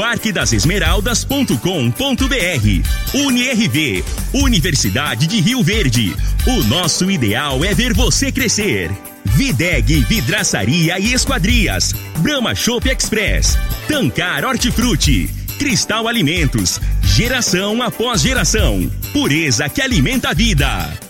parquedasesmeraldas.com.br. UniRV, Universidade de Rio Verde. O nosso ideal é ver você crescer. Videg Vidraçaria e Esquadrias. Brahma Shop Express. Tancar Hortifruti. Cristal Alimentos. Geração após geração. Pureza que alimenta a vida.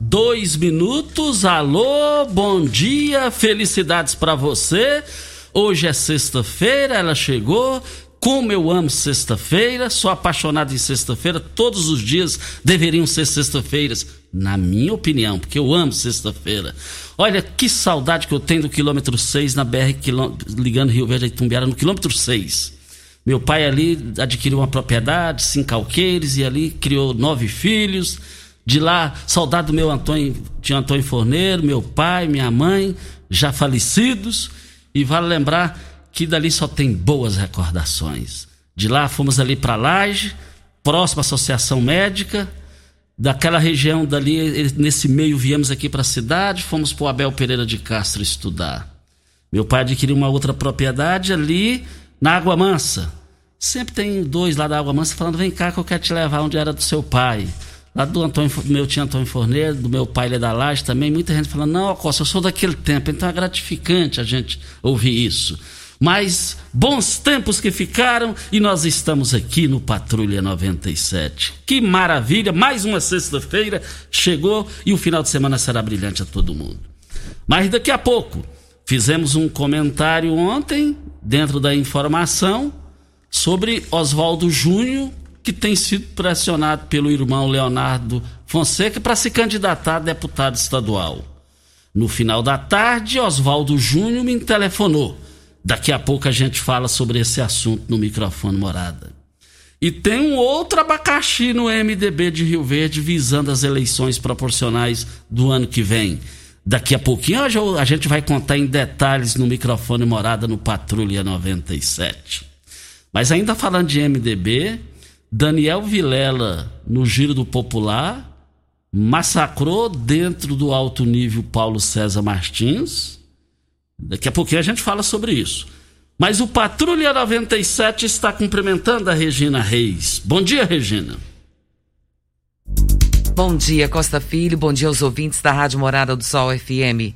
dois minutos. Alô, bom dia, felicidades para você. Hoje é sexta-feira, ela chegou. Como eu amo sexta-feira, sou apaixonado em sexta-feira. Todos os dias deveriam ser sexta-feiras, na minha opinião, porque eu amo sexta-feira. Olha que saudade que eu tenho do quilômetro 6 na BR, ligando Rio Verde a Itumbiara, no quilômetro 6. Meu pai ali adquiriu uma propriedade, cinco alqueires, e ali criou nove filhos. De lá, saudade do meu Antônio, tinha Antônio Forneiro, meu pai, minha mãe, já falecidos. E vale lembrar que dali só tem boas recordações. De lá fomos ali para Laje, próxima Associação Médica. Daquela região dali, nesse meio, viemos aqui para a cidade, fomos para o Abel Pereira de Castro estudar. Meu pai adquiriu uma outra propriedade ali na Água Mansa. Sempre tem dois lá da Água Mansa falando: vem cá que eu quero te levar onde era do seu pai. Lá do Antônio, meu tio Antônio Forneiro, do meu pai ele é Laje também. Muita gente falando: não, Costa, eu sou daquele tempo. Então é gratificante a gente ouvir isso. Mas bons tempos que ficaram e nós estamos aqui no Patrulha 97. Que maravilha! Mais uma sexta-feira chegou e o final de semana será brilhante a todo mundo. Mas daqui a pouco, fizemos um comentário ontem, dentro da informação, sobre Oswaldo Júnior, que tem sido pressionado pelo irmão Leonardo Fonseca para se candidatar a deputado estadual. No final da tarde, Oswaldo Júnior me telefonou. Daqui a pouco a gente fala sobre esse assunto no microfone morada. E tem um outro abacaxi no MDB de Rio Verde visando as eleições proporcionais do ano que vem. Daqui a pouquinho a gente vai contar em detalhes no microfone morada no Patrulha 97. Mas ainda falando de MDB, Daniel Vilela, no Giro do Popular, massacrou dentro do alto nível Paulo César Martins. Daqui a pouquinho a gente fala sobre isso. Mas o Patrulha 97 está cumprimentando a Regina Reis. Bom dia, Regina. Bom dia, Costa Filho. Bom dia aos ouvintes da Rádio Morada do Sol FM.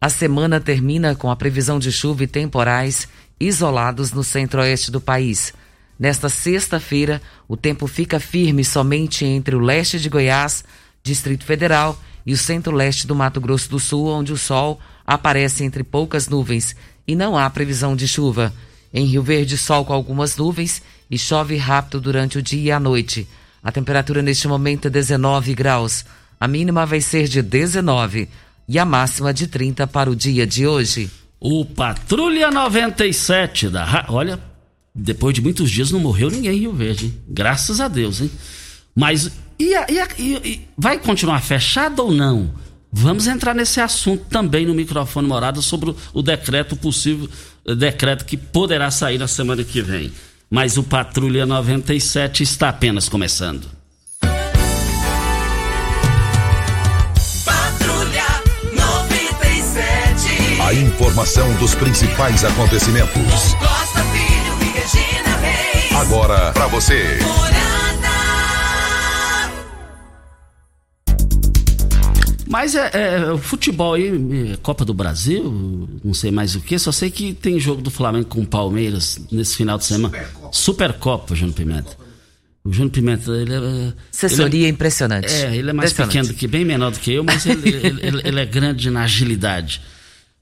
A semana termina com a previsão de chuva e temporais isolados no centro-oeste do país. Nesta sexta-feira, o tempo fica firme somente entre o leste de Goiás, Distrito Federal e o centro-leste do Mato Grosso do Sul, onde o sol aparece entre poucas nuvens e não há previsão de chuva. Em Rio Verde, sol com algumas nuvens e chove rápido durante o dia e a noite. A temperatura neste momento é 19 graus. A mínima vai ser de 19 e a máxima de 30 para o dia de hoje. O Patrulha 97 da. Olha, depois de muitos dias não morreu ninguém em Rio Verde, hein? graças a Deus, hein? Mas e, a, e, a, e vai continuar fechado ou não? Vamos entrar nesse assunto também no microfone morada sobre o, o decreto possível, eh, decreto que poderá sair na semana que vem. Mas o Patrulha 97 está apenas começando. Patrulha 97. A informação dos principais acontecimentos. Agora para você. Mas é, é, o futebol aí, é, Copa do Brasil, não sei mais o que, só sei que tem jogo do Flamengo com o Palmeiras nesse final de semana. Supercopa, Supercopa Júnior Pimenta. O Júnior Pimenta, ele é. Assessoria ele é, impressionante. É, ele é mais pequeno do que, bem menor do que eu, mas ele, ele, ele, é grande na agilidade.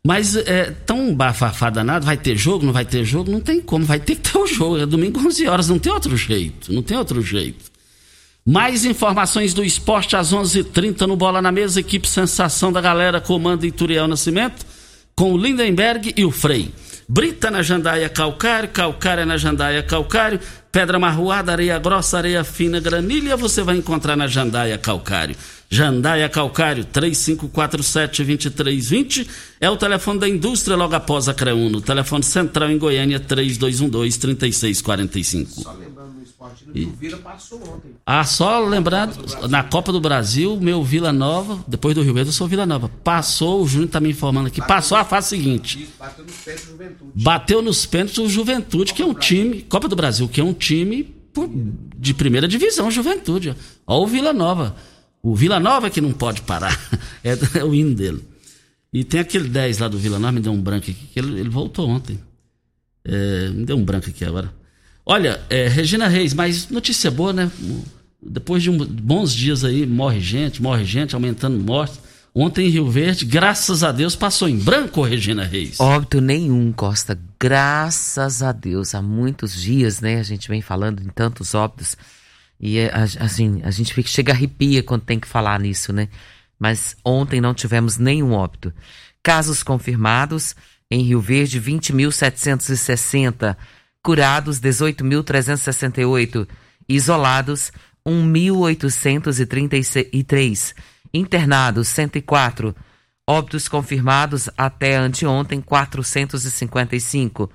Mas é tão bafafá danado, vai ter jogo, não vai ter jogo, não tem como, vai ter que ter o jogo. É domingo 11 horas, não tem outro jeito, não tem outro jeito. Mais informações do esporte às 11:30 h 30 no Bola na Mesa. Equipe Sensação da Galera comanda Ituriel Nascimento com o Lindenberg e o Frei. Brita na jandaia calcário, calcária na jandaia calcário, pedra marroada, areia grossa, areia fina, granilha, você vai encontrar na jandaia calcário. Jandaia Calcário 3547-2320 é o telefone da indústria logo após a Creuno. Telefone central em Goiânia 3212-3645. E... o Vila passou ontem. Ah, só lembrando, na Copa do Brasil, meu Vila Nova, depois do Rio Verde, eu sou Vila Nova. Passou, o Júnior está me informando aqui, bateu passou a fase seguinte. Bateu nos pênaltis o Juventude. Bateu nos pênaltis o Juventude, que é um time, Copa do Brasil, que é um time de primeira divisão, Juventude. Olha o Vila Nova. O Vila Nova é que não pode parar. É, é, o hino dele. E tem aquele 10 lá do Vila Nova, me deu um branco aqui, que ele, ele voltou ontem. É, me deu um branco aqui agora. Olha, é, Regina Reis, mas notícia boa, né? Depois de um, bons dias aí, morre gente, morre gente, aumentando mortes. Ontem em Rio Verde, graças a Deus, passou em branco, Regina Reis. Óbito nenhum, Costa. Graças a Deus. Há muitos dias, né? A gente vem falando em tantos óbitos. E é, assim, a gente fica, chega arrepia quando tem que falar nisso, né? Mas ontem não tivemos nenhum óbito. Casos confirmados em Rio Verde, 20.760. Curados, 18.368. Isolados, 1.833. Internados, 104. Óbitos confirmados até anteontem, 455.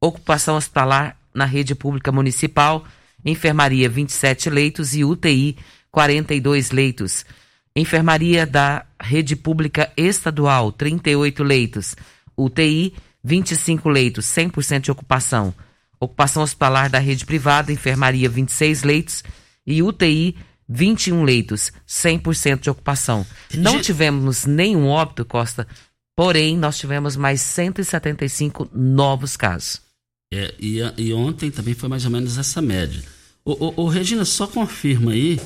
Ocupação hospitalar na rede pública municipal, enfermaria 27 leitos e UTI 42 leitos. Enfermaria da rede pública estadual 38 leitos, UTI 25 leitos, 100% de ocupação. Ocupação hospitalar da rede privada, enfermaria 26 leitos e UTI 21 leitos, 100% de ocupação. Não tivemos nenhum óbito, Costa, porém nós tivemos mais 175 novos casos. É, e, e, ontem também foi mais ou menos essa média. O, o, o Regina, só confirma aí,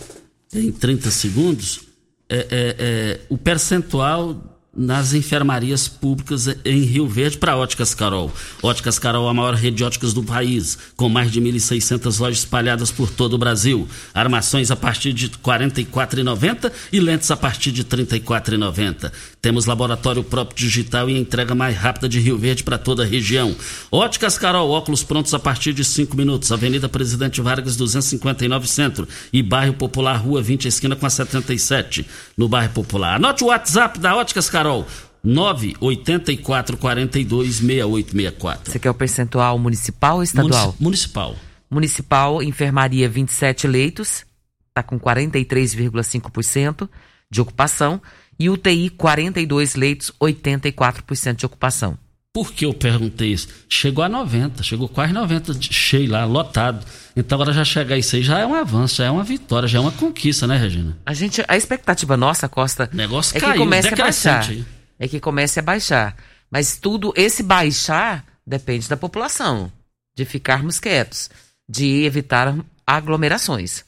em 30 segundos, é, é, é, o percentual nas enfermarias públicas em Rio Verde para Óticas Carol. Óticas Carol, a maior rede de óticas do país, com mais de 1.600 lojas espalhadas por todo o Brasil. Armações a partir de R$ 44,90 e lentes a partir de R$ 34,90. Temos laboratório próprio digital e entrega mais rápida de Rio Verde para toda a região. Óticas Carol, óculos prontos a partir de 5 minutos. Avenida Presidente Vargas, 259 Centro. E Bairro Popular, Rua 20, esquina com a 77, no Bairro Popular. Anote o WhatsApp da Óticas Carol. Carol. 984426864. Você quer o percentual municipal ou estadual? Municipal. Municipal, enfermaria 27 leitos, está com 43,5% de ocupação. E UTI 42 leitos, 84% de ocupação. Por que eu perguntei isso? Chegou a 90, chegou quase 90 cheio lá, lotado. Então agora já chegar isso aí já é um avanço, já é uma vitória, já é uma conquista, né, Regina? A gente, a expectativa nossa, Costa, o negócio é caiu, que comece a baixar. Aí. É que comece a baixar. Mas tudo, esse baixar depende da população, de ficarmos quietos, de evitar aglomerações.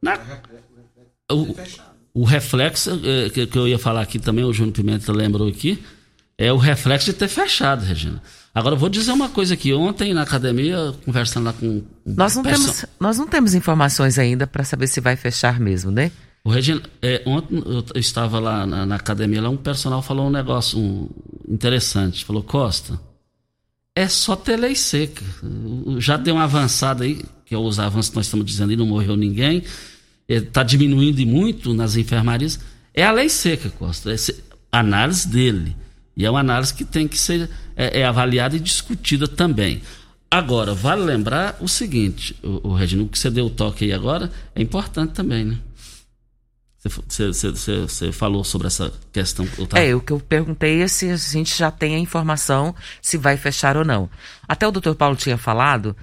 Na... O, o reflexo que, que eu ia falar aqui também, o Júnior Pimenta lembrou aqui, é o reflexo de ter fechado, Regina. Agora, eu vou dizer uma coisa aqui. Ontem, na academia, conversando lá com. Nós não, temos, nós não temos informações ainda para saber se vai fechar mesmo, né? O Regina, é, ontem eu estava lá na, na, academia, lá um personal falou um negócio um, interessante. Falou, Costa, é só ter lei seca. Já deu uma avançada aí, que é os avanços que nós estamos dizendo aí, não morreu ninguém. Está diminuindo muito nas enfermarias. É a lei seca, Costa. É análise dele. E é uma análise que tem que ser é, é avaliada e discutida também. Agora, vale lembrar o seguinte, o, o que você deu o toque aí agora, é importante também, né? Você falou sobre essa questão. Tá... É, o que eu perguntei é se a gente já tem a informação se vai fechar ou não. Até o doutor Paulo tinha falado,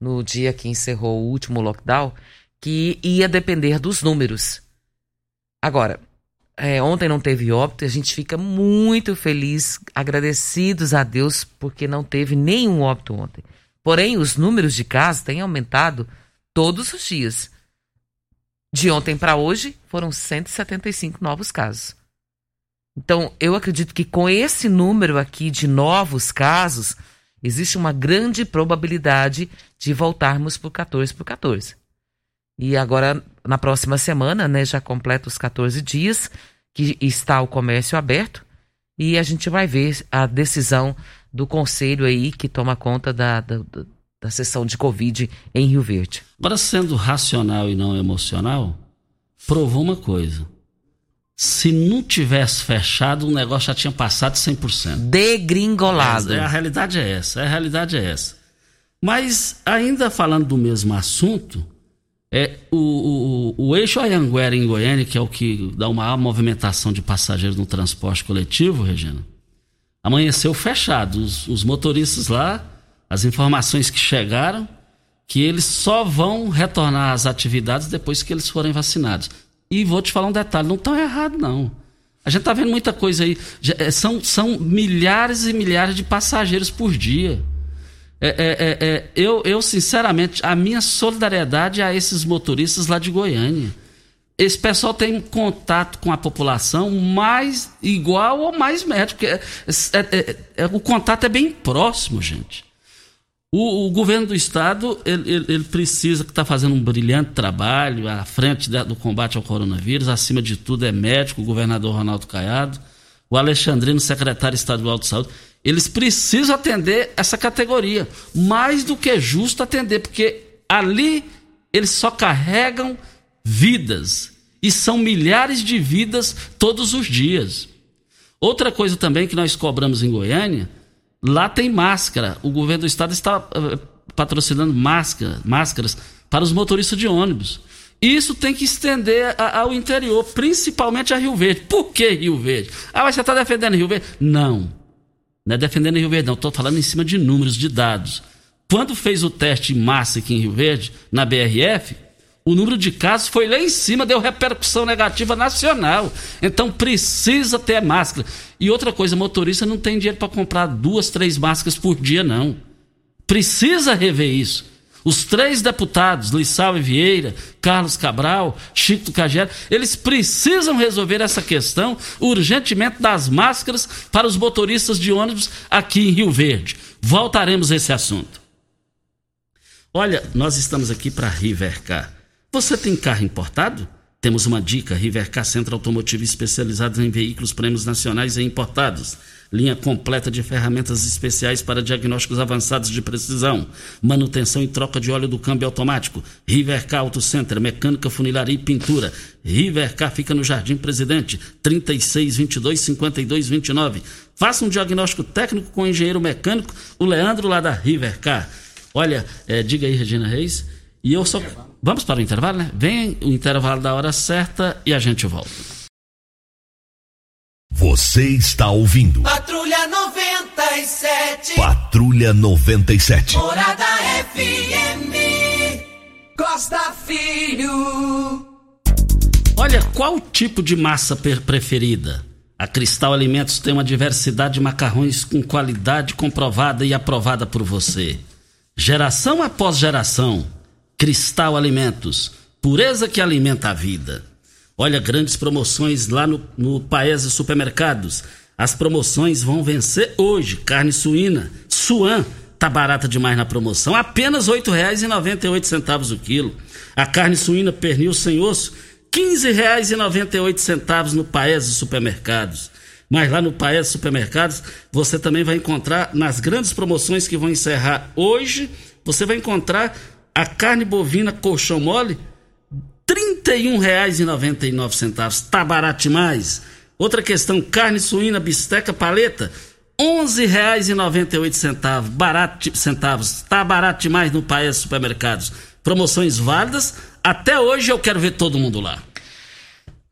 no dia que encerrou o último lockdown, que ia depender dos números. Agora, é, ontem não teve óbito, a gente fica muito feliz, agradecidos a Deus, porque não teve nenhum óbito ontem. Porém, os números de casos têm aumentado todos os dias. De ontem para hoje, foram 175 novos casos. Então, eu acredito que com esse número aqui de novos casos, existe uma grande probabilidade de voltarmos para o 14 por 14. E agora, na próxima semana, né, já completa os 14 dias que está o comércio aberto e a gente vai ver a decisão do conselho aí que toma conta da, da, da sessão de Covid em Rio Verde. Agora, sendo racional e não emocional, provou uma coisa. Se não tivesse fechado, o negócio já tinha passado 100%. Degringolado. É, a realidade é essa, a realidade é essa. Mas, ainda falando do mesmo assunto, é, o, o, o eixo Ayanguera em Goiânia, que é o que dá uma maior movimentação de passageiros no transporte coletivo, Regina, amanheceu fechado. Os, os motoristas lá as informações que chegaram que eles só vão retornar às atividades depois que eles forem vacinados. E vou te falar um detalhe, não estão errado não. A gente está vendo muita coisa aí. É, são, são milhares e milhares de passageiros por dia. É, é, é, é, eu, eu, sinceramente, a minha solidariedade a esses motoristas lá de Goiânia. Esse pessoal tem contato com a população mais igual ou mais médico. É, o contato é bem próximo, gente. O, o, governo do estado ele, ele, ele precisa que está fazendo um brilhante trabalho à frente da, do combate ao coronavírus. Acima de tudo é médico, o governador Ronaldo Caiado, o Alexandrino, secretário estadual de saúde. Eles precisam atender essa categoria, mais do que justo atender, porque ali eles só carregam vidas e são milhares de vidas todos os dias. Outra coisa também que nós cobramos em Goiânia Lá tem máscara. O governo do estado está uh, patrocinando máscara, máscaras para os motoristas de ônibus. Isso tem que estender a, ao interior, principalmente a Rio Verde. Por que Rio Verde? Ah, mas você está defendendo Rio Verde? Não. Não é defendendo Rio Verde, não. Estou falando em cima de números, de dados. Quando fez o teste em massa aqui em Rio Verde, na BRF, o número de casos foi lá em cima, deu repercussão negativa nacional. Então precisa ter máscara. E outra coisa, motorista não tem dinheiro para comprar duas, três máscaras por dia, não. Precisa rever isso. Os três deputados, Lissau e Vieira, Carlos Cabral, Chico Cagero, eles precisam resolver essa questão urgentemente das máscaras para os motoristas de ônibus aqui em Rio Verde. Voltaremos a esse assunto. Olha, nós estamos aqui para Rivercar você tem carro importado? Temos uma dica: Rivercar Centro Automotivo especializado em veículos prêmios nacionais e importados. Linha completa de ferramentas especiais para diagnósticos avançados de precisão, manutenção e troca de óleo do câmbio automático. Rivercar Auto Center, mecânica, funilaria e pintura. Rivercar fica no Jardim Presidente, 3622 5229. Faça um diagnóstico técnico com o engenheiro mecânico, o Leandro lá da Rivercar. Olha, é, diga aí, Regina Reis. E eu só. Vamos para o intervalo, né? Vem o intervalo da hora certa e a gente volta. Você está ouvindo. Patrulha 97. Patrulha 97. Morada FM. Costa Filho. Olha, qual tipo de massa preferida? A Cristal Alimentos tem uma diversidade de macarrões com qualidade comprovada e aprovada por você. Geração após geração Cristal Alimentos, pureza que alimenta a vida. Olha, grandes promoções lá no, no Paese Supermercados. As promoções vão vencer hoje. Carne suína, suan, tá barata demais na promoção. Apenas R$ 8,98 o quilo. A carne suína pernil sem osso, R$ 15,98 no Paese Supermercados. Mas lá no Paese Supermercados, você também vai encontrar, nas grandes promoções que vão encerrar hoje, você vai encontrar a carne bovina colchão mole, R$ 31,99. Tá barato demais. Outra questão, carne suína bisteca paleta, R$ 11,98. Barato centavos. Tá barato demais no país supermercados. Promoções válidas. Até hoje eu quero ver todo mundo lá.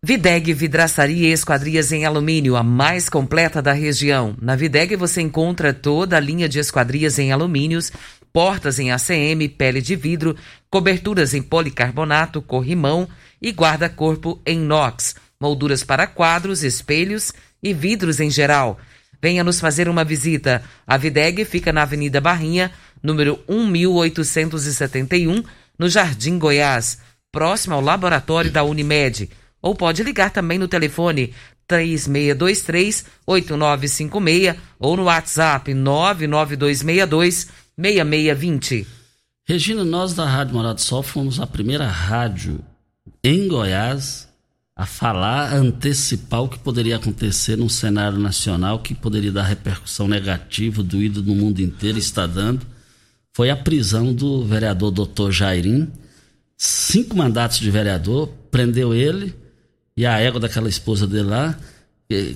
Videg Vidraçaria e Esquadrias em Alumínio, a mais completa da região. Na Videg você encontra toda a linha de esquadrias em alumínios, portas em ACM, pele de vidro, coberturas em policarbonato, corrimão e guarda-corpo em inox, molduras para quadros, espelhos e vidros em geral. Venha nos fazer uma visita. A Videg fica na Avenida Barrinha, número 1871, no Jardim Goiás, próximo ao laboratório da Unimed ou pode ligar também no telefone 3623-8956 ou no WhatsApp 99262-6620. Regina, nós da Rádio Morada do Sol fomos a primeira rádio em Goiás a falar, a antecipar o que poderia acontecer num cenário nacional que poderia dar repercussão negativa, doído no mundo inteiro, está dando. Foi a prisão do vereador Dr. Jairim. Cinco mandatos de vereador, prendeu ele e a égua daquela esposa dele lá.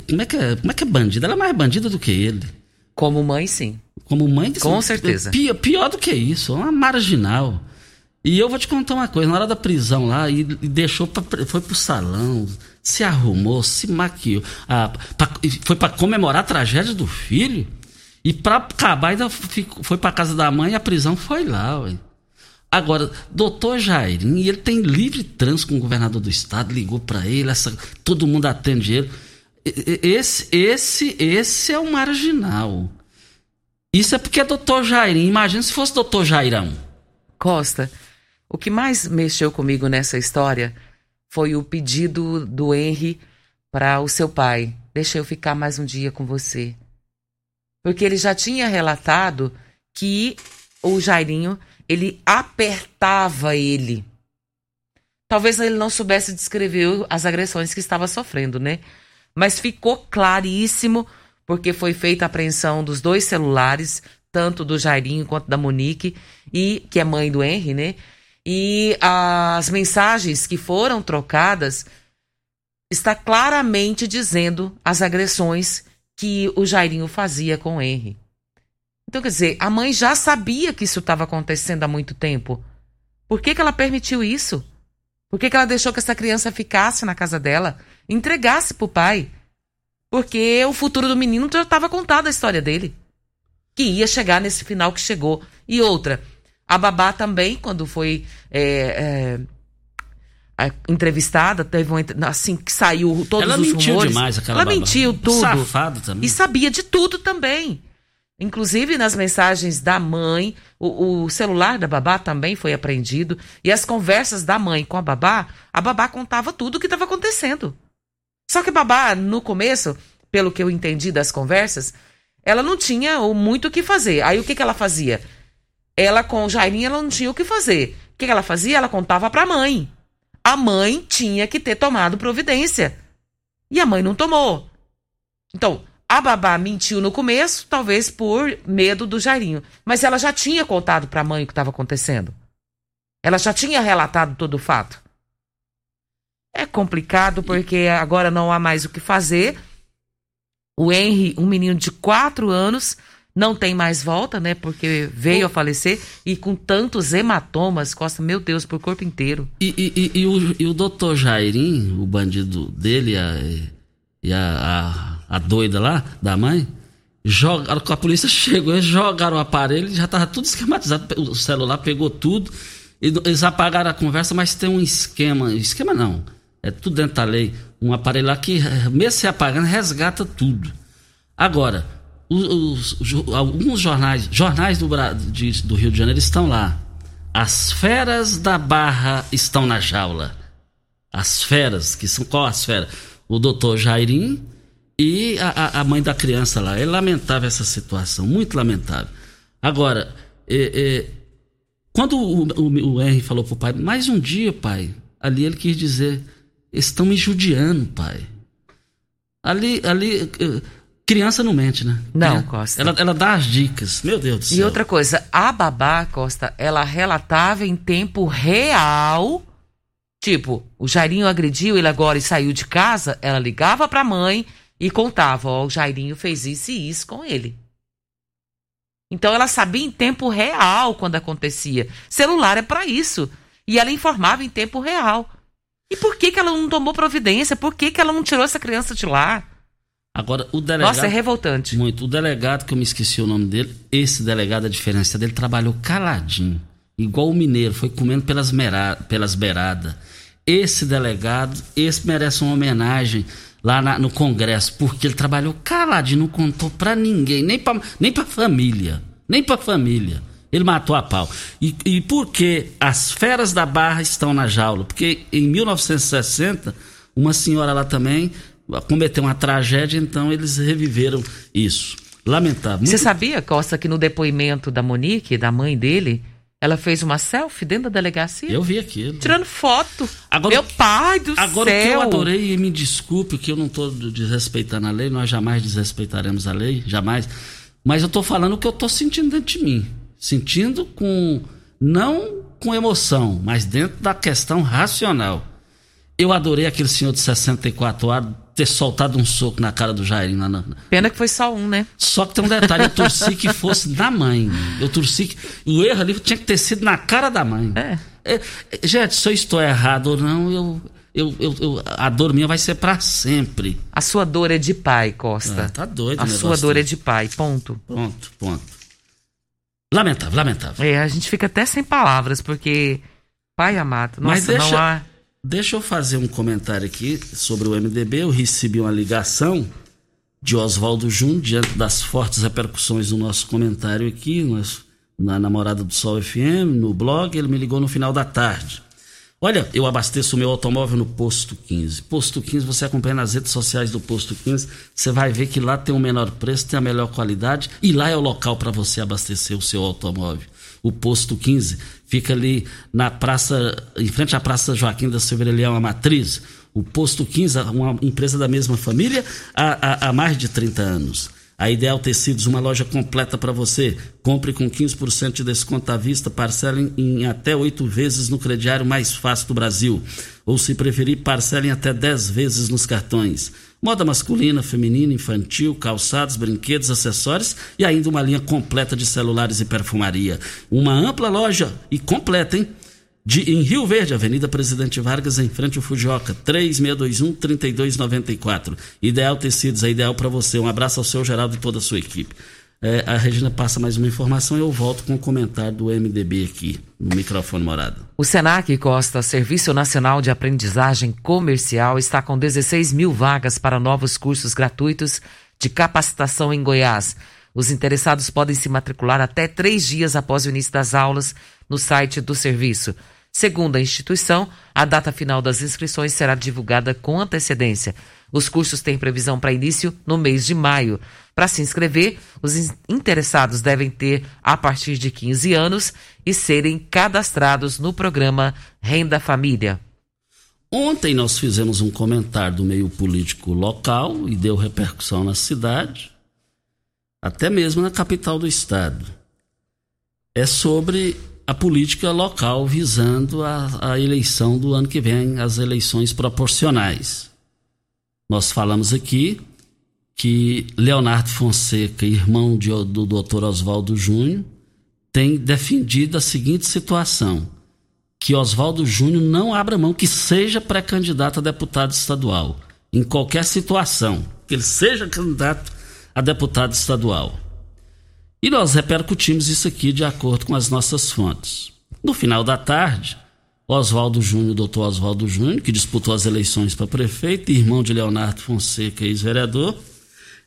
Como é que é, como é, que é bandida? Ela é mais bandida do que ele. Como mãe, sim. Como mãe, com certeza. Pior, pior do que isso, uma marginal. E eu vou te contar uma coisa, na hora da prisão lá, e, e deixou, pra, foi pro salão, se arrumou, se maquiou, ah, pra, foi para comemorar a tragédia do filho, e para acabar ainda ficou, foi para casa da mãe e a prisão foi lá, ué. Agora, doutor Jairim, ele tem livre trânsito com o governador do estado, ligou para ele, essa, todo mundo atende ele. Esse, esse, esse é o marginal. Isso é porque é doutor Jairim. Imagina se fosse doutor Jairão. Costa, o que mais mexeu comigo nessa história foi o pedido do Henry para o seu pai. Deixa eu ficar mais um dia com você. Porque ele já tinha relatado que o Jairinho ele apertava ele. Talvez ele não soubesse descrever as agressões que estava sofrendo, né? Mas ficou claríssimo porque foi feita a apreensão dos dois celulares, tanto do Jairinho quanto da Monique, e que é mãe do Henry, né? E as mensagens que foram trocadas está claramente dizendo as agressões que o Jairinho fazia com o Henry. Então, quer dizer, a mãe já sabia que isso estava acontecendo há muito tempo. Por que, que ela permitiu isso? Por que, que ela deixou que essa criança ficasse na casa dela? Entregasse pro pai? Porque o futuro do menino já estava contado a história dele. Que ia chegar nesse final que chegou. E outra, a babá também, quando foi é, é, entrevistada, teve uma, assim que saiu todos ela os mentiu rumores. demais aquela Ela babá. mentiu tudo. Safado também. E sabia de tudo também. Inclusive nas mensagens da mãe, o, o, celular da babá também foi apreendido. E as conversas da mãe com a babá, a babá contava tudo o que estava acontecendo. Só que a babá, no começo, pelo que eu entendi das conversas, ela não tinha muito o que fazer. Aí o que, que ela fazia? Ela com o Jairinho, ela não tinha o que fazer. O que, que ela fazia? Ela contava para a mãe. A mãe tinha que ter tomado providência. E a mãe não tomou. Então, a babá mentiu no começo, talvez por medo do Jairinho. Mas ela já tinha contado para a mãe o que estava acontecendo. Ela já tinha relatado todo o fato. É complicado porque agora não há mais o que fazer. O Henry, um menino de quatro anos, não tem mais volta, né? Porque veio a falecer e com tantos hematomas, Costa, meu Deus, por corpo inteiro. E, e, e, e o, e o doutor Jairim, o bandido dele a, e a, a, a doida lá, da mãe, jogaram, a polícia chegou, eles jogaram o aparelho, já estava tudo esquematizado, o celular pegou tudo, eles apagaram a conversa, mas tem um esquema, esquema não, é tudo dentro da lei, um aparelho lá que, mesmo se apagando, resgata tudo. Agora, os, os, alguns jornais, jornais do, de, do Rio de Janeiro estão lá. As feras da Barra estão na jaula. As feras, que são qual as feras? O doutor Jairim e a, a, mãe da criança lá. É lamentável essa situação, muito lamentável. Agora, é, é, quando o, o, o Henry falou pro pai, mais um dia, pai, ali ele quis dizer, estão me judiando, pai. Ali, ali criança não mente, né? Não, é, Costa. Ela, ela dá as dicas. Meu Deus do céu. E outra coisa, a babá, Costa, ela relatava em tempo real. Tipo, o Jairinho agrediu ele agora e saiu de casa. Ela ligava pra mãe e contava: Ó, o Jairinho fez isso e isso com ele. Então ela sabia em tempo real quando acontecia. Celular é para isso. E ela informava em tempo real. E por que, que ela não tomou providência? Por que, que ela não tirou essa criança de lá? Agora, o delegado. Nossa, é revoltante. Muito. O delegado, que eu me esqueci o nome dele, esse delegado, a diferença dele, trabalhou caladinho. Igual o mineiro, foi comendo pelas, mera, pelas beiradas. Esse delegado, esse merece uma homenagem lá na, no Congresso, porque ele trabalhou caladinho, não contou pra ninguém, nem pra, nem pra família. Nem pra família. Ele matou a pau. E, e por que as feras da barra estão na jaula? Porque em 1960, uma senhora lá também cometeu uma tragédia, então eles reviveram isso. Lamentável. Muito... Você sabia, Costa, que no depoimento da Monique, da mãe dele, ela fez uma selfie dentro da delegacia? Eu vi aquilo. Tirando foto. Agora, Meu pai do agora, céu. Agora, o que eu adorei, e me desculpe que eu não estou desrespeitando a lei, nós jamais desrespeitaremos a lei, jamais. Mas eu estou falando o que eu estou sentindo dentro de mim. Sentindo com. Não com emoção, mas dentro da questão racional. Eu adorei aquele senhor de 64 anos ter soltado um soco na cara do Jairinho. Na, na... Pena que foi só um, né? Só que tem um detalhe, eu torci que fosse da mãe. Eu torci que. O erro ali tinha que ter sido na cara da mãe. É. é gente, se eu estou errado ou não, eu. Eu, eu, eu, a dor minha vai ser para sempre. A sua dor é de pai, Costa. Ah, tá doido, A sua dor é de pai, ponto. Ponto, ponto. Lamentável, lamentável. É, a gente fica até sem palavras, porque. Pai amado, nossa, Mas deixa, não há. Deixa eu fazer um comentário aqui sobre o MDB. Eu recebi uma ligação de Oswaldo Júnior diante das fortes repercussões do nosso comentário aqui, na Namorada do Sol FM, no blog. Ele me ligou no final da tarde. Olha, eu abasteço o meu automóvel no Posto 15. Posto 15, você acompanha nas redes sociais do Posto 15, você vai ver que lá tem o menor preço, tem a melhor qualidade e lá é o local para você abastecer o seu automóvel o posto 15. Fica ali na praça, em frente à Praça Joaquim da Silveira Leão, a matriz. O posto 15, uma empresa da mesma família, há, há, há mais de 30 anos. A Ideal Tecidos, uma loja completa para você. Compre com 15% de desconto à vista, parcelem em até oito vezes no crediário mais fácil do Brasil. Ou, se preferir, parcelem até 10 vezes nos cartões. Moda masculina, feminina, infantil, calçados, brinquedos, acessórios e ainda uma linha completa de celulares e perfumaria. Uma ampla loja e completa, hein? De, em Rio Verde, Avenida Presidente Vargas, em frente ao Fujioka, 3621-3294. Ideal Tecidos, é ideal para você. Um abraço ao seu Geraldo e toda a sua equipe. É, a Regina passa mais uma informação e eu volto com o comentário do MDB aqui, no microfone morado. O Senac Costa, Serviço Nacional de Aprendizagem Comercial, está com 16 mil vagas para novos cursos gratuitos de capacitação em Goiás. Os interessados podem se matricular até três dias após o início das aulas no site do serviço. Segundo a instituição, a data final das inscrições será divulgada com antecedência. Os cursos têm previsão para início no mês de maio. Para se inscrever, os interessados devem ter a partir de 15 anos e serem cadastrados no programa Renda Família. Ontem nós fizemos um comentário do meio político local e deu repercussão na cidade, até mesmo na capital do estado. É sobre a política local visando a, a eleição do ano que vem, as eleições proporcionais. Nós falamos aqui que Leonardo Fonseca, irmão de, do Dr. Oswaldo Júnior, tem defendido a seguinte situação: que Oswaldo Júnior não abra mão, que seja pré-candidato a deputado estadual, em qualquer situação, que ele seja candidato a deputado estadual. E nós repercutimos isso aqui de acordo com as nossas fontes. No final da tarde, Oswaldo Júnior, doutor Oswaldo Júnior, que disputou as eleições para prefeito, irmão de Leonardo Fonseca, ex-vereador,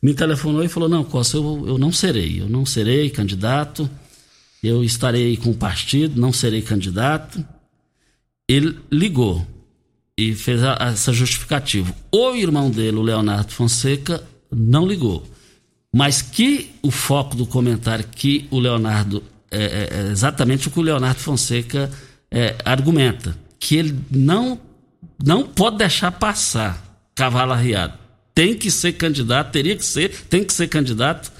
me telefonou e falou: Não, Costa, eu, eu não serei, eu não serei candidato, eu estarei com o partido, não serei candidato. Ele ligou e fez a, essa justificativa. O irmão dele, o Leonardo Fonseca, não ligou mas que o foco do comentário que o Leonardo é, é, é exatamente o que o Leonardo Fonseca é, argumenta, que ele não não pode deixar passar cavalo arriado. Tem que ser candidato, teria que ser, tem que ser candidato,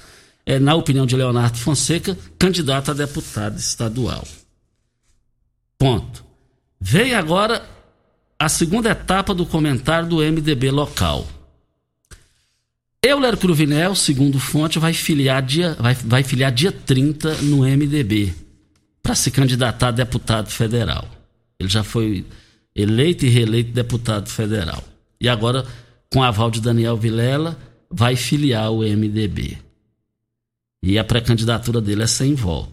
é, na opinião de Leonardo Fonseca, candidato a deputado estadual. Ponto. Vem agora a segunda etapa do comentário do MDB local. Euler Cruvinel, segundo fonte, vai filiar dia, vai, vai filiar dia 30 no MDB para se candidatar a deputado federal. Ele já foi eleito e reeleito deputado federal. E agora, com aval de Daniel Vilela, vai filiar o MDB. E a pré-candidatura dele é sem volta,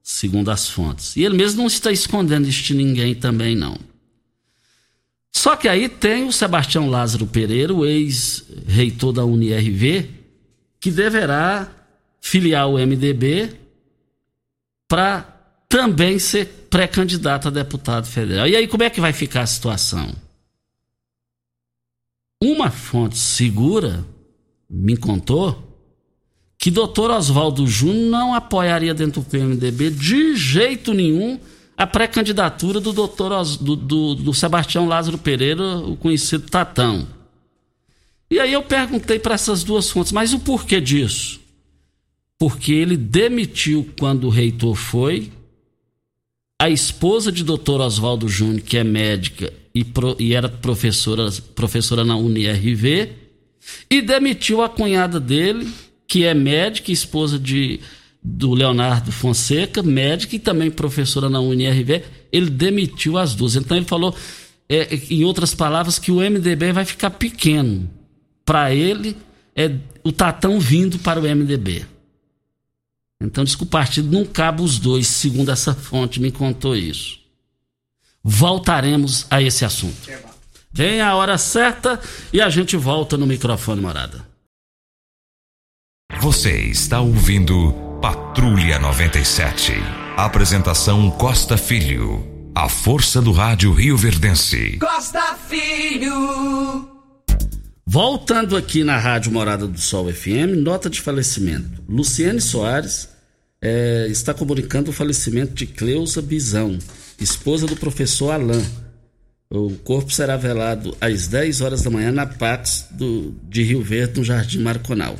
segundo as fontes. E ele mesmo não está escondendo isso de ninguém também, não. Só que aí tem o Sebastião Lázaro Pereira, o ex-reitor da UniRV, que deverá filiar o MDB para também ser pré-candidato a deputado federal. E aí como é que vai ficar a situação? Uma fonte segura me contou que doutor Oswaldo Júnior não apoiaria dentro do PMDB de jeito nenhum a pré-candidatura do doutor do, do, do, Sebastião Lázaro Pereira, o conhecido Tatão. E aí eu perguntei para essas duas fontes, mas o porquê disso? Porque ele demitiu quando o reitor foi, a esposa de doutor Oswaldo Júnior, que é médica e, pro, e era professora, professora na UniRV, e demitiu a cunhada dele, que é médica e esposa de do Leonardo Fonseca, médica e também professora na UNIRV, ele demitiu as duas. Então ele falou, é, em outras palavras, que o MDB vai ficar pequeno. Para ele, é o Tatão vindo para o MDB. Então diz que o partido não cabe os dois, segundo essa fonte me contou isso. Voltaremos a esse assunto. Vem a hora certa e a gente volta no microfone morada. Você está ouvindo Patrulha 97. Apresentação Costa Filho. A força do rádio Rio Verdense. Costa Filho. Voltando aqui na Rádio Morada do Sol FM, nota de falecimento. Luciane Soares é, está comunicando o falecimento de Cleusa Bizão, esposa do professor Alain. O corpo será velado às 10 horas da manhã na Pax do, de Rio Verde, no Jardim Marconal.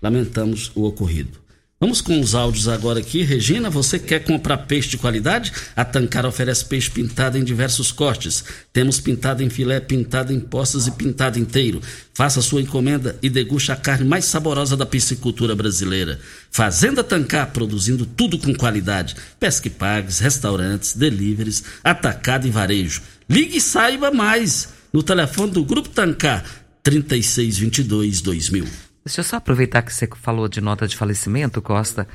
Lamentamos o ocorrido. Vamos com os áudios agora aqui. Regina, você quer comprar peixe de qualidade? A Tancar oferece peixe pintado em diversos cortes. Temos pintado em filé, pintado em postas e pintado inteiro. Faça sua encomenda e deguste a carne mais saborosa da piscicultura brasileira. Fazenda Tancar, produzindo tudo com qualidade. Pesque pagues, restaurantes, deliveries, atacado e varejo. Ligue e saiba mais no telefone do Grupo Tancar 3622 2000. Deixa eu só aproveitar que você falou de nota de falecimento, Costa.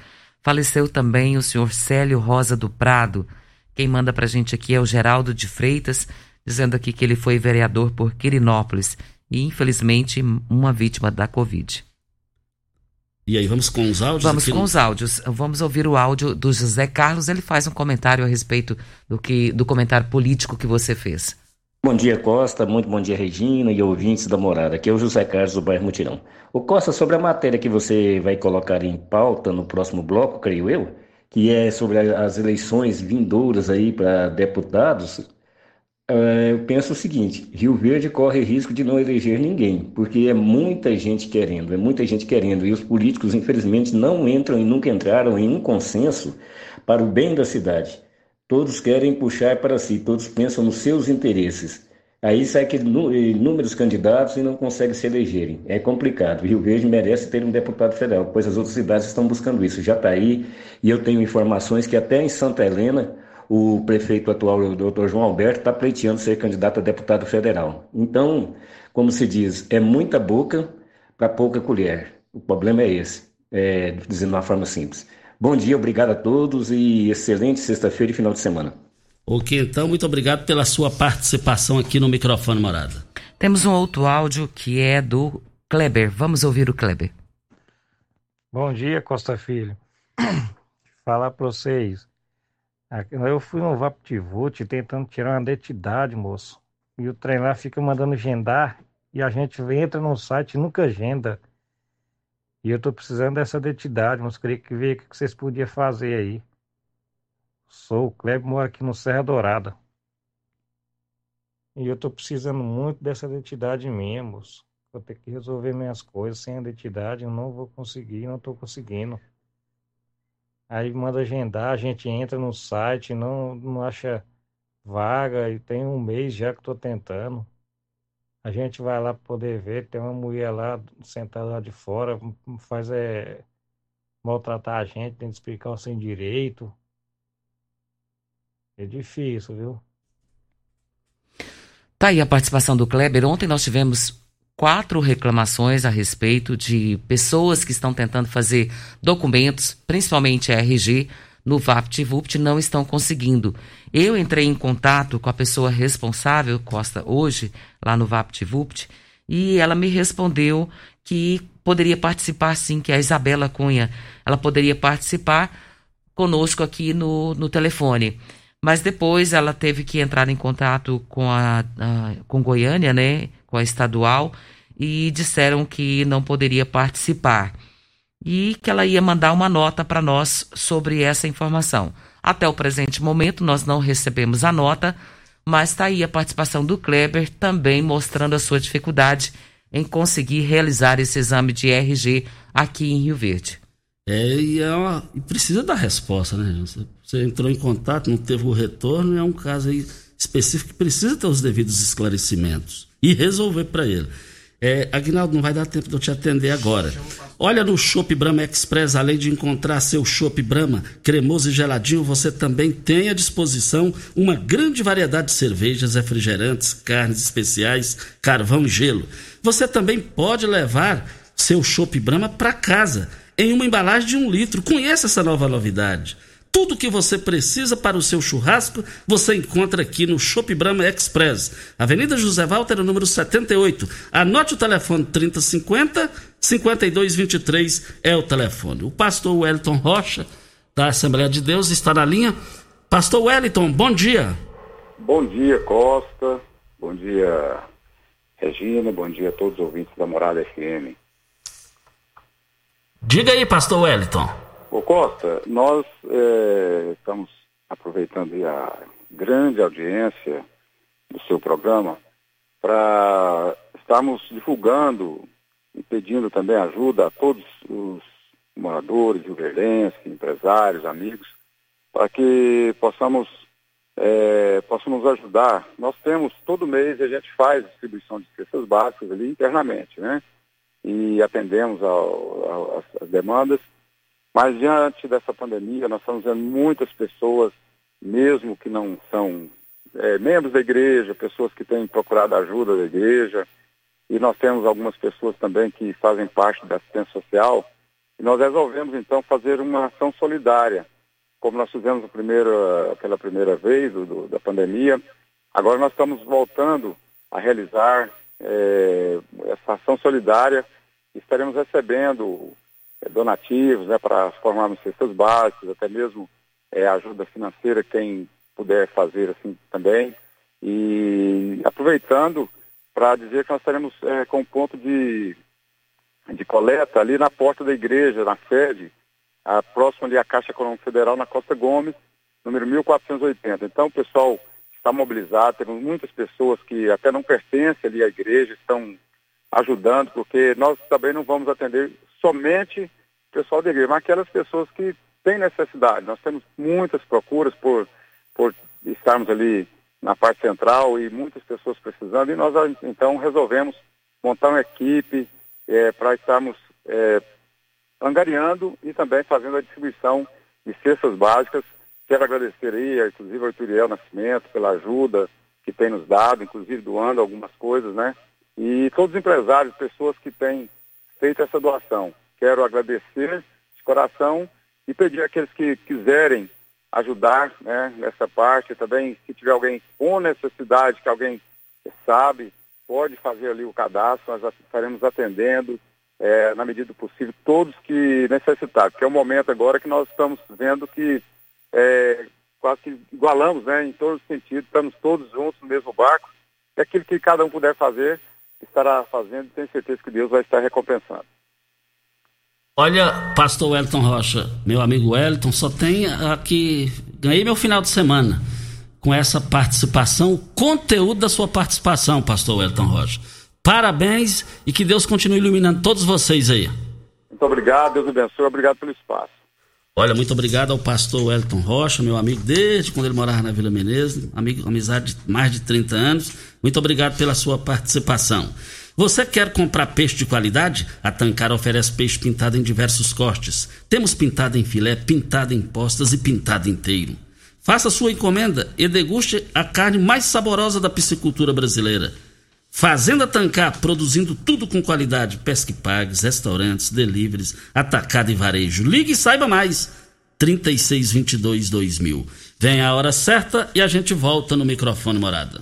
Faleceu também o senhor Célio Rosa do Prado. Quem manda pra gente aqui é o Geraldo de Freitas, dizendo aqui que ele foi vereador por Quirinópolis e, infelizmente, uma vítima da Covid. E aí, vamos com os áudios? Vamos com no... os áudios. Vamos ouvir o áudio do José Carlos. Ele faz um comentário a respeito do, que, do comentário político que você fez. Bom dia, Costa. Muito bom dia, Regina e ouvintes da morada. Aqui é o José Carlos do bairro Mutirão. O Costa, sobre a matéria que você vai colocar em pauta no próximo bloco, creio eu, que é sobre as eleições vindouras aí para deputados, eh, eu penso o seguinte: Rio Verde corre risco de não eleger ninguém, porque é muita gente querendo, é muita gente querendo, e os políticos, infelizmente, não entram e nunca entraram em um consenso para o bem da cidade. Todos querem puxar para si, todos pensam nos seus interesses. Aí sai que inúmeros candidatos e não conseguem se elegerem. É complicado. Rio Verde merece ter um deputado federal, pois as outras cidades estão buscando isso. Já está aí, e eu tenho informações que até em Santa Helena, o prefeito atual, o doutor João Alberto, está pleiteando ser candidato a deputado federal. Então, como se diz, é muita boca para pouca colher. O problema é esse, é, dizendo de uma forma simples. Bom dia, obrigado a todos e excelente sexta-feira e final de semana. Ok, então, muito obrigado pela sua participação aqui no microfone Morada. Temos um outro áudio que é do Kleber. Vamos ouvir o Kleber. Bom dia, Costa Filho. Falar para vocês. Eu fui no VaptVult tentando tirar uma identidade, moço. E o trem lá fica mandando agendar e a gente entra no site e nunca agenda. E eu tô precisando dessa identidade, mas queria que ver o que vocês podiam fazer aí. Sou o Kleber, moro aqui no Serra Dourada. E eu tô precisando muito dessa identidade moço. Vou ter que resolver minhas coisas sem a identidade, eu não vou conseguir, não tô conseguindo. Aí manda agendar, a gente entra no site, não, não acha vaga, e tem um mês já que tô tentando. A gente vai lá poder ver, tem uma mulher lá sentada lá de fora, faz é, maltratar a gente, tem que explicar o sem direito. É difícil, viu? Tá aí a participação do Kleber. Ontem nós tivemos quatro reclamações a respeito de pessoas que estão tentando fazer documentos, principalmente RG, no VaptVupt, não estão conseguindo. Eu entrei em contato com a pessoa responsável, Costa, hoje, lá no VaptVupt, e ela me respondeu que poderia participar sim, que é a Isabela Cunha. Ela poderia participar conosco aqui no, no telefone. Mas depois ela teve que entrar em contato com a, a, com Goiânia, né, com a estadual, e disseram que não poderia participar. E que ela ia mandar uma nota para nós sobre essa informação. Até o presente momento nós não recebemos a nota, mas está aí a participação do Kleber também mostrando a sua dificuldade em conseguir realizar esse exame de RG aqui em Rio Verde. É, e, é uma, e precisa dar resposta, né? Você, você, entrou em contato, não teve o retorno, é um caso aí específico que precisa ter os devidos esclarecimentos e resolver para ele. É, Agnaldo, não vai dar tempo de eu te atender agora. Olha no Shop Brahma Express, além de encontrar seu Shop Brahma cremoso e geladinho, você também tem à disposição uma grande variedade de cervejas, refrigerantes, carnes especiais, carvão e gelo. Você também pode levar seu Shop Brahma para casa em uma embalagem de um litro. Conheça essa nova novidade. Tudo que você precisa para o seu churrasco, você encontra aqui no Shop Brahma Express. Avenida José Walter, número 78. Anote o telefone 3050 5223 é o telefone. O pastor Wellington Rocha, da Assembleia de Deus, está na linha. Pastor Wellington, bom dia. Bom dia, Costa. Bom dia, Regina. Bom dia a todos os ouvintes da Morada FM. Diga aí, pastor Wellington. Ô Costa, nós é, estamos aproveitando a grande audiência do seu programa para estarmos divulgando e pedindo também ajuda a todos os moradores, rioverdenses, empresários, amigos, para que possamos, é, possamos ajudar. Nós temos, todo mês a gente faz distribuição de cestas básicas ali internamente, né? E atendemos às demandas mas diante dessa pandemia, nós estamos vendo muitas pessoas, mesmo que não são é, membros da igreja, pessoas que têm procurado ajuda da igreja, e nós temos algumas pessoas também que fazem parte da assistência social, e nós resolvemos então fazer uma ação solidária, como nós fizemos primeiro, pela primeira vez do, do, da pandemia. Agora nós estamos voltando a realizar é, essa ação solidária. Estaremos recebendo donativos né, para formarmos cestas básicas, até mesmo é, ajuda financeira, quem puder fazer assim também. E aproveitando para dizer que nós estaremos é, com um ponto de, de coleta ali na porta da igreja, na sede, a, próximo ali à Caixa Econômica Federal, na Costa Gomes, número 1480. Então, o pessoal está mobilizado, temos muitas pessoas que até não pertencem ali à igreja, estão ajudando, porque nós também não vamos atender somente o pessoal da igreja, mas aquelas pessoas que têm necessidade. Nós temos muitas procuras por, por estarmos ali na parte central e muitas pessoas precisando, e nós então resolvemos montar uma equipe é, para estarmos é, angariando e também fazendo a distribuição de cestas básicas. Quero agradecer aí, inclusive, ao Ituriel Nascimento pela ajuda que tem nos dado, inclusive doando algumas coisas, né? E todos os empresários, pessoas que têm feito essa doação. Quero agradecer de coração e pedir àqueles que quiserem ajudar né, nessa parte também, se tiver alguém com necessidade, que alguém sabe, pode fazer ali o cadastro, nós estaremos atendendo é, na medida do possível todos que necessitar, porque é o momento agora que nós estamos vendo que é, quase que igualamos né, em todos os sentidos, estamos todos juntos no mesmo barco, e aquilo que cada um puder fazer, estará fazendo tenho certeza que Deus vai estar recompensando. Olha, pastor Wellington Rocha, meu amigo Wellington, só tem aqui. Ganhei meu final de semana com essa participação, o conteúdo da sua participação, pastor Wellington Rocha. Parabéns e que Deus continue iluminando todos vocês aí. Muito obrigado, Deus abençoe, obrigado pelo espaço. Olha, muito obrigado ao pastor Wellington Rocha, meu amigo desde quando ele morava na Vila Menezes, amigo, amizade de mais de 30 anos. Muito obrigado pela sua participação. Você quer comprar peixe de qualidade? A Tancar oferece peixe pintado em diversos cortes. Temos pintado em filé, pintado em postas e pintado inteiro. Faça sua encomenda e deguste a carne mais saborosa da piscicultura brasileira. Fazenda Tancar, produzindo tudo com qualidade. Pesque pagues, restaurantes, deliveries, atacado e varejo. Ligue e saiba mais. 3622 2000. Vem a hora certa e a gente volta no microfone morada.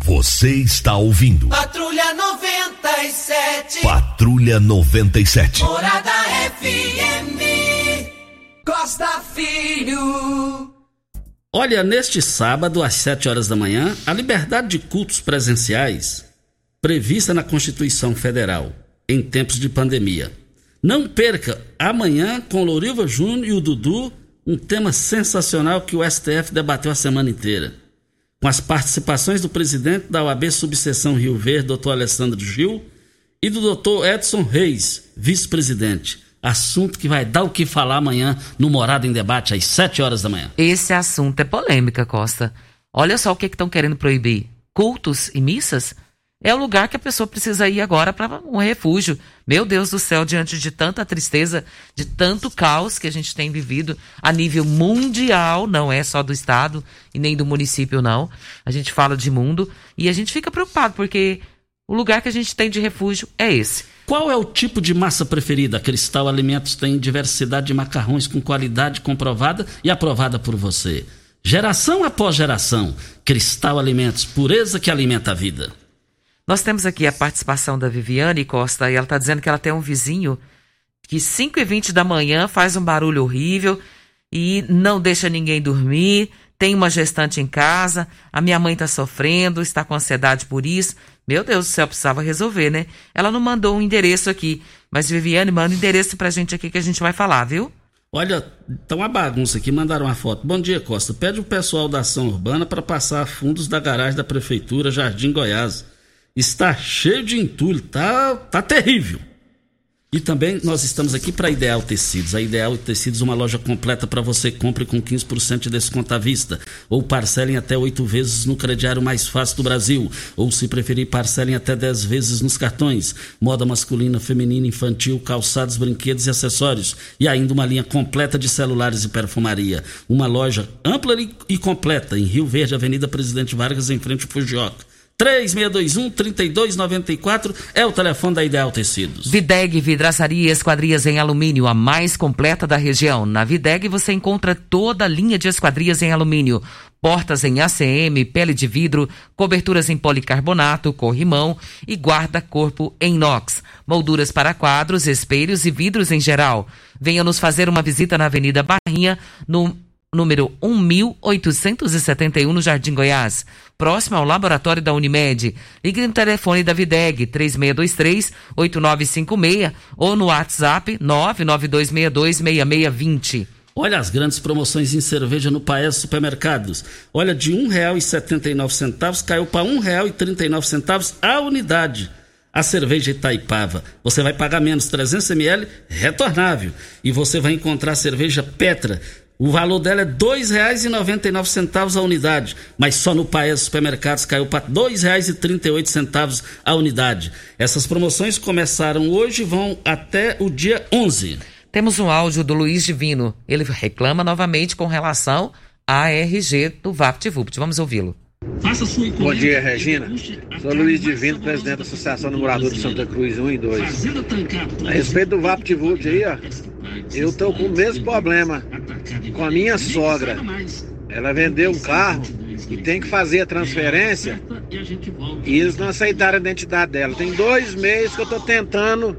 Você está ouvindo. Patrulha 97. Patrulha 97. Morada FM. Costa Filho. Olha, neste sábado, às 7 horas da manhã, a liberdade de cultos presenciais, prevista na Constituição Federal, em tempos de pandemia. Não perca, amanhã, com o Louriva Júnior e o Dudu, um tema sensacional que o STF debateu a semana inteira. Com as participações do presidente da OAB Subseção Rio Verde, doutor Alessandro Gil, e do doutor Edson Reis, vice-presidente assunto que vai dar o que falar amanhã no Morada em Debate, às 7 horas da manhã. Esse assunto é polêmica, Costa. Olha só o que estão que querendo proibir: cultos e missas. É o lugar que a pessoa precisa ir agora para um refúgio. Meu Deus do céu, diante de tanta tristeza, de tanto caos que a gente tem vivido a nível mundial, não é só do estado e nem do município, não. A gente fala de mundo e a gente fica preocupado porque o lugar que a gente tem de refúgio é esse. Qual é o tipo de massa preferida? A Cristal Alimentos tem diversidade de macarrões com qualidade comprovada e aprovada por você. Geração após geração, Cristal Alimentos, pureza que alimenta a vida. Nós temos aqui a participação da Viviane Costa e ela está dizendo que ela tem um vizinho que 5 e 20 da manhã faz um barulho horrível e não deixa ninguém dormir. Tem uma gestante em casa, a minha mãe está sofrendo, está com ansiedade por isso. Meu Deus do céu, precisava resolver, né? Ela não mandou um endereço aqui, mas Viviane, manda um endereço pra gente aqui que a gente vai falar, viu? Olha, tá uma bagunça aqui, mandaram uma foto. Bom dia, Costa. Pede o pessoal da ação urbana para passar fundos da garagem da prefeitura Jardim Goiás. Está cheio de entulho, tá, tá terrível. E também nós estamos aqui para Ideal Tecidos. A Ideal Tecidos é uma loja completa para você. Compre com 15% de desconto à vista. Ou parcelem até oito vezes no crediário mais fácil do Brasil. Ou, se preferir, parcelem até 10 vezes nos cartões. Moda masculina, feminina, infantil, calçados, brinquedos e acessórios. E ainda uma linha completa de celulares e perfumaria. Uma loja ampla e completa em Rio Verde, Avenida Presidente Vargas, em frente ao Fujioka. 3621-3294 é o telefone da Ideal Tecidos. Videg Vidraçaria e Esquadrias em Alumínio, a mais completa da região. Na Videg você encontra toda a linha de esquadrias em alumínio. Portas em ACM, pele de vidro, coberturas em policarbonato, corrimão e guarda-corpo em inox. Molduras para quadros, espelhos e vidros em geral. Venha nos fazer uma visita na Avenida Barrinha, no número 1871, no Jardim Goiás, próximo ao laboratório da Unimed. Ligue no telefone da Videg 3623-8956 ou no WhatsApp 992626620. Olha as grandes promoções em cerveja no Paes Supermercados. Olha, de R$ 1,79 caiu para R$ 1,39 a unidade. A cerveja Itaipava, você vai pagar menos 300 ml retornável. E você vai encontrar a cerveja Petra o valor dela é R$ 2,99 a unidade, mas só no Paes Supermercados caiu para R$ 2,38 a unidade. Essas promoções começaram hoje e vão até o dia 11. Temos um áudio do Luiz Divino. Ele reclama novamente com relação à RG do VaptVupt. Vamos ouvi-lo. Bom dia, Regina. Sou Luiz Divino, presidente da Associação de Moradores de Santa Cruz 1 e 2. A respeito do VaptVult aí, ó, eu tô com o mesmo problema com a minha sogra. Ela vendeu um carro e tem que fazer a transferência e eles não aceitaram a identidade dela. Tem dois meses que eu tô tentando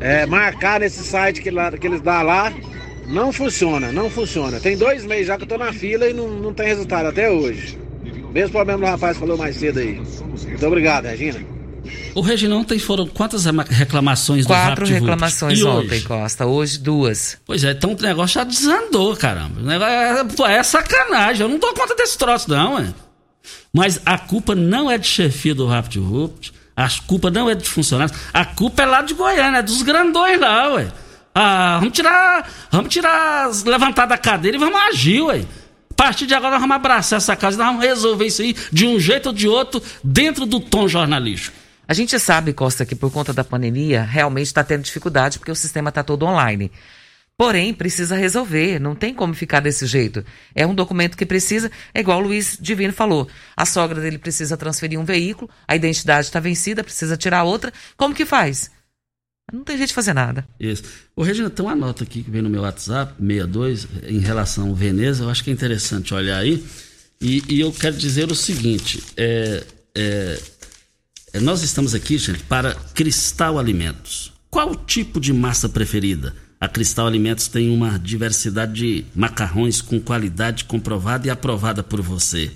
é, marcar nesse site que, lá, que eles dão lá. Não funciona, não funciona. Tem dois meses já que eu tô na fila e não, não tem resultado até hoje. Mesmo problema do rapaz falou mais cedo aí. Muito obrigado, Regina. O Regina, ontem foram quantas reclamações do Quatro reclamações ontem, hoje? Costa. Hoje, duas. Pois é, então o negócio já desandou, caramba. É, é sacanagem. Eu não dou conta desse troço, não, é. Mas a culpa não é de chefia do Rapid Rupt. A culpa não é de funcionários. A culpa é lá de Goiânia, é dos grandões lá, ué. Ah, vamos tirar. Vamos tirar. Levantar da cadeira e vamos agir, ué partir de agora nós vamos abraçar essa casa, nós vamos resolver isso aí de um jeito ou de outro, dentro do tom jornalístico. A gente sabe, Costa, que por conta da pandemia, realmente está tendo dificuldade, porque o sistema está todo online. Porém, precisa resolver, não tem como ficar desse jeito. É um documento que precisa, é igual o Luiz Divino falou. A sogra dele precisa transferir um veículo, a identidade está vencida, precisa tirar outra. Como que faz? Não tem jeito de fazer nada. Isso. Ô, Regina, tem uma nota aqui que vem no meu WhatsApp, 62, em relação ao Veneza. Eu acho que é interessante olhar aí. E, e eu quero dizer o seguinte: é, é, é, nós estamos aqui, gente, para Cristal Alimentos. Qual o tipo de massa preferida? A Cristal Alimentos tem uma diversidade de macarrões com qualidade comprovada e aprovada por você.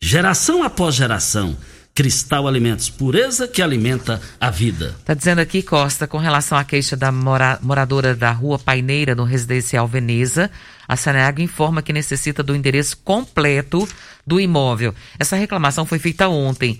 Geração após geração. Cristal Alimentos, pureza que alimenta a vida. Tá dizendo aqui, Costa, com relação à queixa da mora, moradora da rua Paineira, no residencial Veneza, a Saneago informa que necessita do endereço completo do imóvel. Essa reclamação foi feita ontem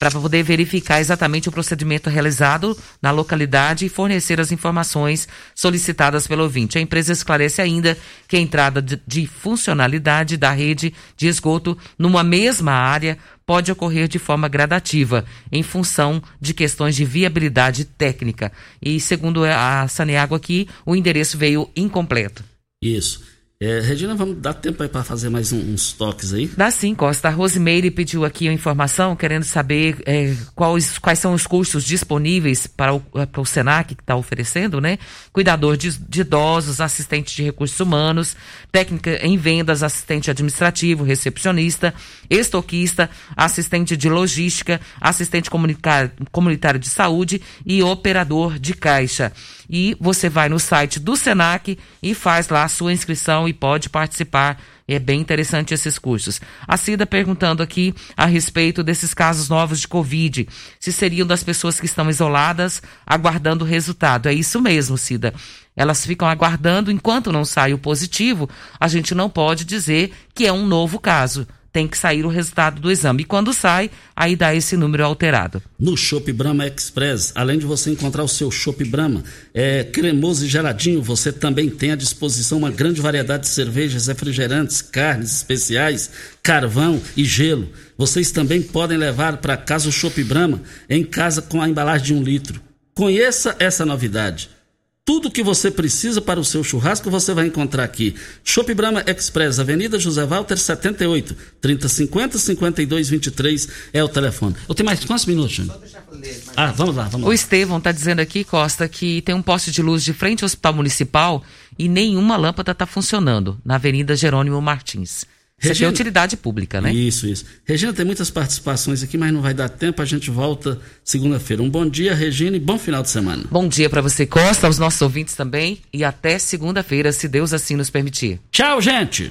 para poder verificar exatamente o procedimento realizado na localidade e fornecer as informações solicitadas pelo ouvinte. A empresa esclarece ainda que a entrada de, de funcionalidade da rede de esgoto numa mesma área pode ocorrer de forma gradativa, em função de questões de viabilidade técnica. E segundo a Saneago aqui, o endereço veio incompleto. Isso. É, Regina, vamos dar tempo aí para fazer mais um, uns toques aí? Dá sim, Costa. A Rosemeire pediu aqui a informação, querendo saber é, quais, quais são os custos disponíveis para o, para o SENAC que está oferecendo, né? Cuidador de, de, idosos, assistente de recursos humanos, técnica em vendas, assistente administrativo, recepcionista, estoquista, assistente de logística, assistente comunitário de saúde e operador de caixa. E você vai no site do SENAC e faz lá a sua inscrição e pode participar. É bem interessante esses cursos. A Cida perguntando aqui a respeito desses casos novos de Covid. Se seriam das pessoas que estão isoladas, aguardando o resultado. É isso mesmo, Cida. Elas ficam aguardando enquanto não sai o positivo. A gente não pode dizer que é um novo caso tem que sair o resultado do exame. E quando sai, aí dá esse número alterado. No Shop Brahma Express, além de você encontrar o seu Shop Brahma, é cremoso e geladinho, você também tem à disposição uma grande variedade de cervejas, refrigerantes, carnes especiais, carvão e gelo. Vocês também podem levar para casa o Shop Brahma em casa com a embalagem de um litro. Conheça essa novidade. Tudo que você precisa para o seu churrasco você vai encontrar aqui. Shop Brahma Express, Avenida José Walter 78, 3050 5223 é o telefone. Eu tenho mais quantos minutos, Júnior? Ah, vamos lá, vamos lá. O Estevão está dizendo aqui, Costa, que tem um poste de luz de frente ao Hospital Municipal e nenhuma lâmpada está funcionando na Avenida Jerônimo Martins. Regina, Isso aqui é utilidade pública, né? Isso, isso. Regina, tem muitas participações aqui, mas não vai dar tempo. A gente volta segunda-feira. Um bom dia, Regina, e bom final de semana. Bom dia para você, Costa, aos nossos ouvintes também. E até segunda-feira, se Deus assim nos permitir. Tchau, gente!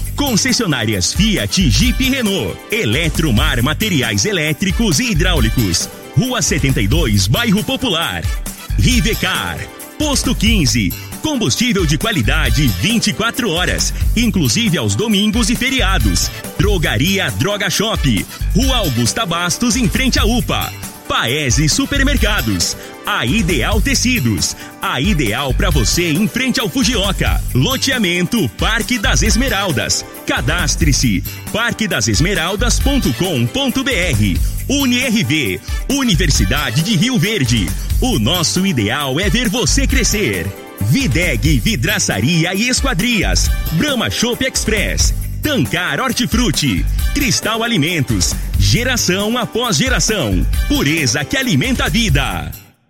Concessionárias Fiat, Jeep e Renault. Eletromar Materiais Elétricos e Hidráulicos. Rua 72, Bairro Popular. Rivecar. Posto 15. Combustível de qualidade 24 horas, inclusive aos domingos e feriados. Drogaria Droga Shop. Rua Augusta Bastos, em frente à UPA. Paese Supermercados. A Ideal Tecidos. A ideal para você em frente ao Fujioka. Loteamento Parque das Esmeraldas. Cadastre-se parquedasesmeraldas.com.br. UniRV, Universidade de Rio Verde. O nosso ideal é ver você crescer. Videg Vidraçaria e Esquadrias. Brahma Shop Express. Tancar Hortifruti, Cristal Alimentos, geração após geração, pureza que alimenta a vida.